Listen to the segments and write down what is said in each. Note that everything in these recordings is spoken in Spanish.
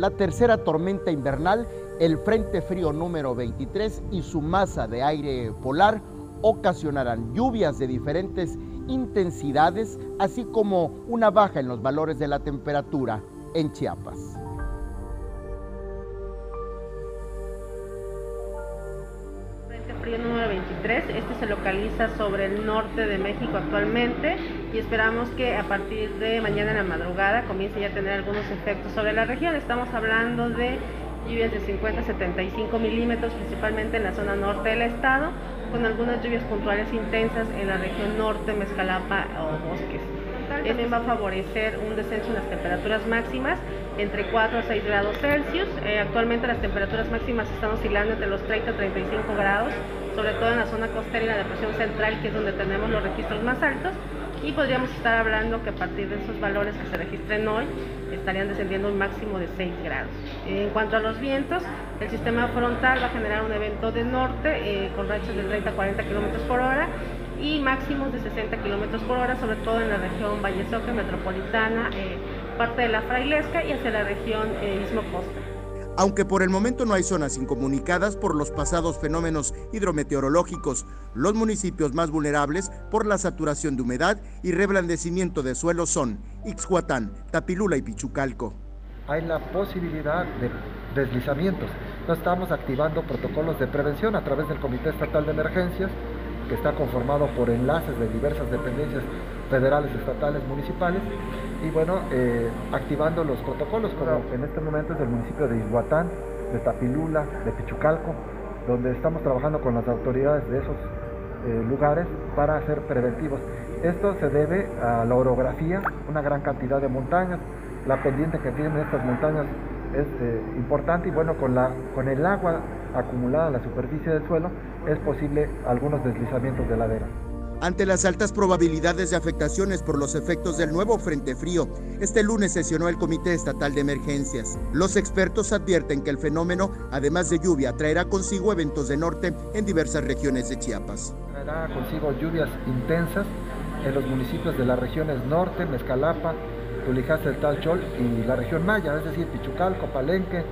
la tercera tormenta invernal, el Frente Frío número 23 y su masa de aire polar ocasionarán lluvias de diferentes intensidades, así como una baja en los valores de la temperatura en Chiapas. Número 23, este se localiza sobre el norte de México actualmente y esperamos que a partir de mañana en la madrugada comience ya a tener algunos efectos sobre la región. Estamos hablando de lluvias de 50 a 75 milímetros, principalmente en la zona norte del estado, con algunas lluvias puntuales intensas en la región norte, Mezcalapa o Bosques. También va a favorecer un descenso en las temperaturas máximas entre 4 a 6 grados Celsius. Eh, actualmente las temperaturas máximas están oscilando entre los 30 a 35 grados, sobre todo en la zona costera y la depresión central, que es donde tenemos los registros más altos. Y podríamos estar hablando que a partir de esos valores que se registren hoy, estarían descendiendo un máximo de 6 grados. En cuanto a los vientos, el sistema frontal va a generar un evento de norte eh, con rachas de 30 a 40 kilómetros por hora y máximos de 60 kilómetros por hora, sobre todo en la región Valle Metropolitana, eh, parte de la Frailesca y hacia la región eh, Istmo Costa. Aunque por el momento no hay zonas incomunicadas por los pasados fenómenos hidrometeorológicos, los municipios más vulnerables por la saturación de humedad y reblandecimiento de suelo son Ixhuatán, Tapilula y Pichucalco. Hay la posibilidad de deslizamientos. estamos activando protocolos de prevención a través del Comité Estatal de Emergencias, que está conformado por enlaces de diversas dependencias federales, estatales, municipales, y bueno, eh, activando los protocolos, como en este momento es el municipio de Izhuatán, de Tapilula, de Pichucalco, donde estamos trabajando con las autoridades de esos eh, lugares para hacer preventivos. Esto se debe a la orografía, una gran cantidad de montañas, la pendiente que tienen estas montañas es eh, importante y bueno, con, la, con el agua acumulada en la superficie del suelo es posible algunos deslizamientos de ladera. Ante las altas probabilidades de afectaciones por los efectos del nuevo Frente Frío, este lunes sesionó el Comité Estatal de Emergencias. Los expertos advierten que el fenómeno, además de lluvia, traerá consigo eventos de norte en diversas regiones de Chiapas. Traerá consigo lluvias intensas en los municipios de las regiones norte, Mezcalapa, Tulijaste, el Talchol y la región Maya, es decir, Pichucalco, Palenque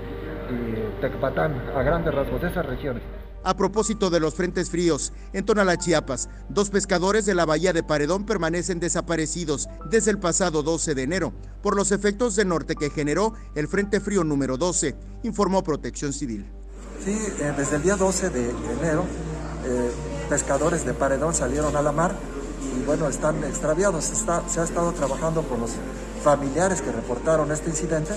y Tecpatán, a grandes rasgos de esas regiones. A propósito de los frentes fríos, en Tonalá, Chiapas, dos pescadores de la bahía de Paredón permanecen desaparecidos desde el pasado 12 de enero por los efectos de norte que generó el Frente Frío número 12, informó Protección Civil. Sí, eh, desde el día 12 de enero, eh, pescadores de Paredón salieron a la mar y bueno, están extraviados. se ha estado trabajando con los familiares que reportaron este incidente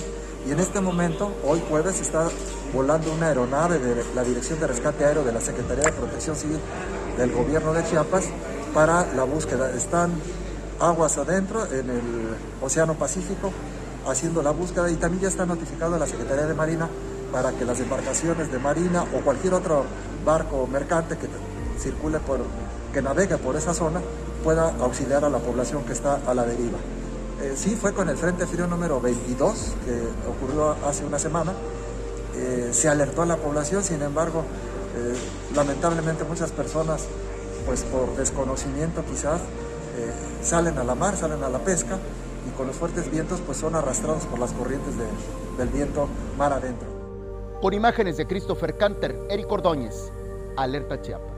y en este momento, hoy jueves, está volando una aeronave de la Dirección de Rescate Aéreo de la Secretaría de Protección Civil del Gobierno de Chiapas para la búsqueda. Están aguas adentro en el Océano Pacífico haciendo la búsqueda y también ya está notificado a la Secretaría de Marina para que las embarcaciones de Marina o cualquier otro barco mercante que circule por, que navegue por esa zona pueda auxiliar a la población que está a la deriva. Eh, sí, fue con el Frente Frío número 22, que ocurrió hace una semana. Eh, se alertó a la población, sin embargo, eh, lamentablemente muchas personas, pues por desconocimiento quizás, salen a la mar, salen a la pesca y con los fuertes vientos pues son arrastrados por las corrientes del viento mar adentro. Con imágenes de Christopher Canter, Eric Ordóñez, Alerta Chiapas.